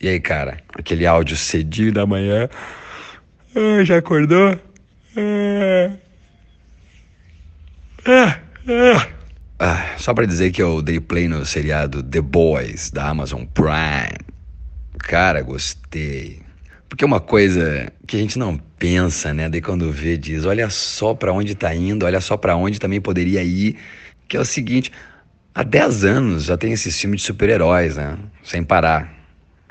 E aí, cara, aquele áudio cedinho da manhã. Ah, já acordou? Ah. Ah, ah. Ah, só para dizer que eu dei play no seriado The Boys da Amazon Prime. Cara, gostei. Porque uma coisa que a gente não pensa, né? Daí quando vê diz, olha só para onde tá indo, olha só para onde também poderia ir, que é o seguinte, há 10 anos já tem esse filme de super-heróis, né? Sem parar.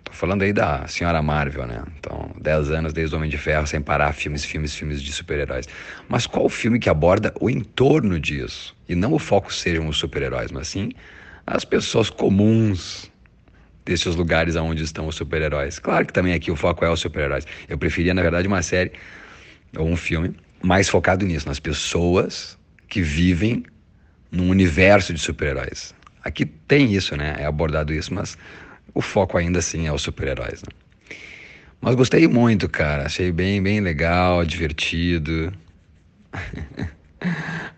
Tô falando aí da Senhora Marvel, né? Então, 10 anos desde o Homem de Ferro, sem parar, filmes, filmes, filmes de super-heróis. Mas qual o filme que aborda o entorno disso? E não o foco sejam os super-heróis, mas sim as pessoas comuns desses lugares onde estão os super-heróis. Claro que também aqui o foco é os super-heróis. Eu preferia, na verdade, uma série ou um filme mais focado nisso, nas pessoas que vivem num universo de super-heróis. Aqui tem isso, né? É abordado isso, mas o foco ainda assim é os super-heróis. Né? Mas gostei muito, cara. Achei bem, bem legal, divertido.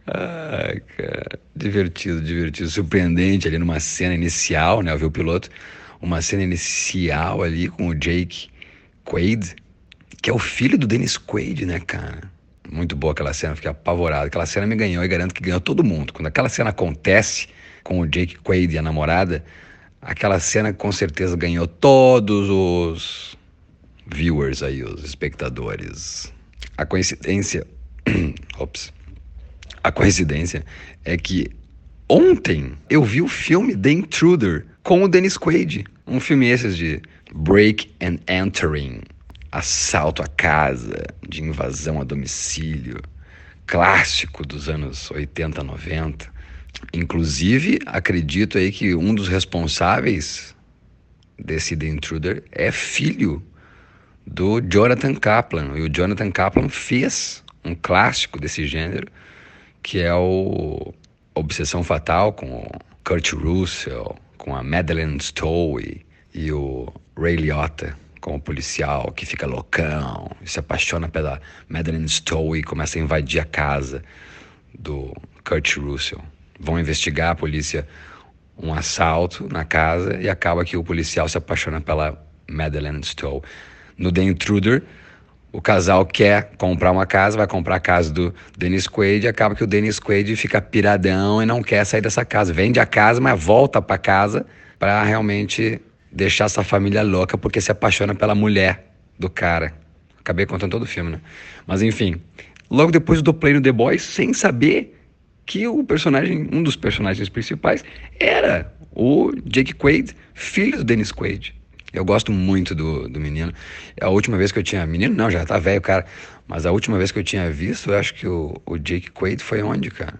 Ai, cara. Divertido, divertido. Surpreendente ali numa cena inicial, né? Eu vi o piloto. Uma cena inicial ali com o Jake Quaid, que é o filho do Dennis Quaid, né, cara? Muito boa aquela cena, fiquei apavorado. Aquela cena me ganhou e garanto que ganhou todo mundo. Quando aquela cena acontece com o Jake Quaid e a namorada, Aquela cena com certeza ganhou todos os viewers aí, os espectadores. A coincidência. Ops. A coincidência é que ontem eu vi o filme The Intruder com o Dennis Quaid. Um filme esses de Break and Entering. Assalto à casa, de invasão a domicílio. Clássico dos anos 80, 90 Inclusive, acredito aí que um dos responsáveis desse The Intruder é filho do Jonathan Kaplan. E o Jonathan Kaplan fez um clássico desse gênero, que é o Obsessão Fatal, com o Kurt Russell, com a Madeleine Stowe e o Ray Liotta como policial que fica loucão se apaixona pela Madeleine Stowe e começa a invadir a casa do Kurt Russell vão investigar a polícia um assalto na casa e acaba que o policial se apaixona pela Madeleine Stowe. No The Intruder, o casal quer comprar uma casa, vai comprar a casa do Dennis Quaid, e acaba que o Dennis Quaid fica piradão e não quer sair dessa casa. Vende a casa, mas volta para casa para realmente deixar essa família louca porque se apaixona pela mulher do cara. Acabei contando todo o filme, né? Mas enfim, logo depois do play no The Boys, sem saber que o personagem, um dos personagens principais, era o Jake Quaid, filho do Dennis Quaid. Eu gosto muito do, do menino. A última vez que eu tinha. Menino, não, já tá velho, cara. Mas a última vez que eu tinha visto, eu acho que o, o Jake Quaid foi onde, cara?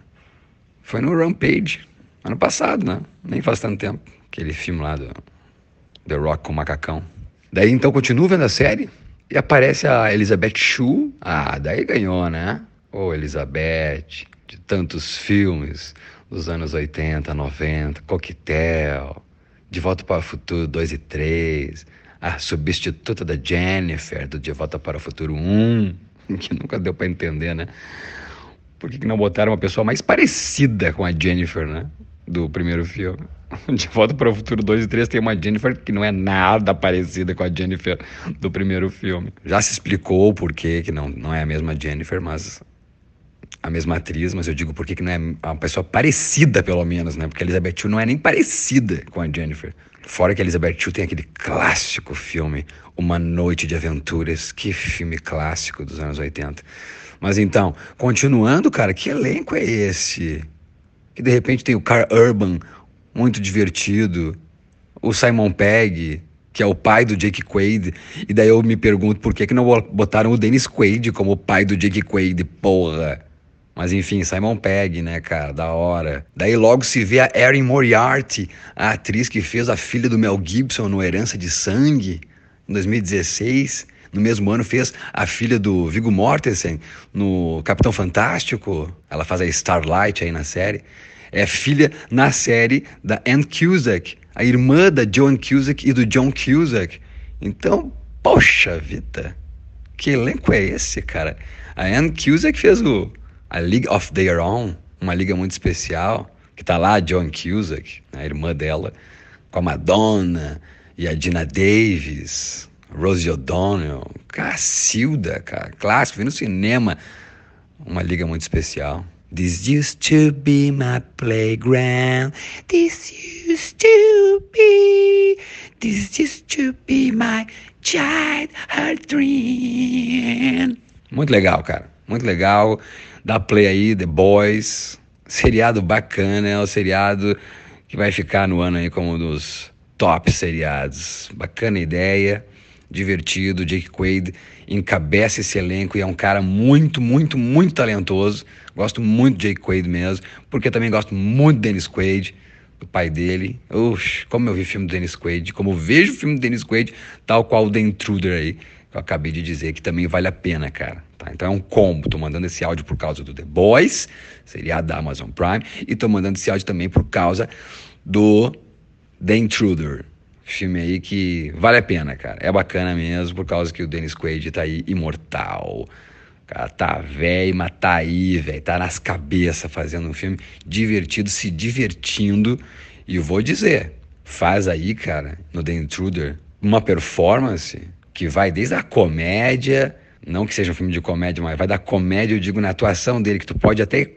Foi no Rampage. Ano passado, né? Nem faz tanto tempo. Aquele filme lá do The Rock com o macacão. Daí então continuo vendo a série e aparece a Elizabeth Shue. Ah, daí ganhou, né? Ô, oh, Elizabeth de tantos filmes dos anos 80, 90, Coquetel, De Volta para o Futuro 2 e 3, a substituta da Jennifer do De Volta para o Futuro 1, que nunca deu para entender, né? Por que, que não botaram uma pessoa mais parecida com a Jennifer, né? Do primeiro filme. De Volta para o Futuro 2 e 3 tem uma Jennifer que não é nada parecida com a Jennifer do primeiro filme. Já se explicou o porquê que não, não é a mesma Jennifer, mas a mesma atriz, mas eu digo porque que não é uma pessoa parecida, pelo menos, né? Porque a Elizabeth Shue não é nem parecida com a Jennifer. Fora que a Elizabeth Shue tem aquele clássico filme, Uma Noite de Aventuras. Que filme clássico dos anos 80. Mas então, continuando, cara, que elenco é esse? Que de repente tem o Carl Urban, muito divertido. O Simon Pegg, que é o pai do Jake Quaid. E daí eu me pergunto por que, que não botaram o Dennis Quaid como o pai do Jake Quaid, porra. Mas enfim, Simon Pegg, né, cara, da hora. Daí logo se vê a Erin Moriarty, a atriz que fez a filha do Mel Gibson no Herança de Sangue, em 2016. No mesmo ano fez a filha do Viggo Mortensen no Capitão Fantástico. Ela faz a Starlight aí na série. É filha na série da Anne Cusack, a irmã da Joan Cusack e do John Cusack. Então, poxa vida, que elenco é esse, cara? A Anne Cusack fez o a League of Their Own, uma liga muito especial, que tá lá a Joan Cusack, a irmã dela, com a Madonna e a Dina Davis, Rosie O'Donnell, Cacilda, cara, clássico, vi no cinema, uma liga muito especial. This used to be my playground. This used to be. This used to be my childhood dream. Muito legal, cara. Muito legal. Dá play aí, The Boys. Seriado bacana, é o seriado que vai ficar no ano aí como um dos top seriados. Bacana ideia, divertido. Jake Quaid encabeça esse elenco e é um cara muito, muito, muito talentoso. Gosto muito de Jake Quaid mesmo, porque também gosto muito de Dennis Quaid, do pai dele. Ux, como eu vi filme do Dennis Quaid, como eu vejo o filme do Dennis Quaid, tal qual o The Intruder aí, eu acabei de dizer, que também vale a pena, cara. Tá? Então é um combo. Tô mandando esse áudio por causa do The Boys, seria da Amazon Prime, e tô mandando esse áudio também por causa do The Intruder. Filme aí que vale a pena, cara. É bacana mesmo, por causa que o Dennis Quaid tá aí imortal. Cara tá velho, mas tá aí, velho. Tá nas cabeças fazendo um filme divertido, se divertindo. E vou dizer, faz aí, cara, no The Intruder, uma performance que vai desde a comédia, não que seja um filme de comédia, mas vai da comédia, eu digo, na atuação dele, que tu pode até,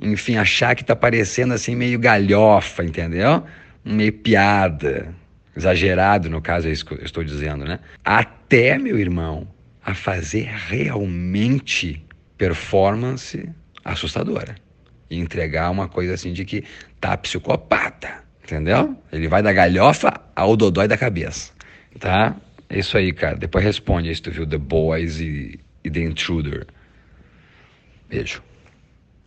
enfim, achar que tá parecendo assim meio galhofa, entendeu? Meio piada exagerado, no caso é isso que eu estou dizendo, né? Até, meu irmão, a fazer realmente performance assustadora. E entregar uma coisa assim de que tá psicopata, entendeu? Ele vai da galhofa ao dodói da cabeça, tá? É isso aí, cara. Depois responde aí se tu viu The Boys e, e The Intruder. Beijo.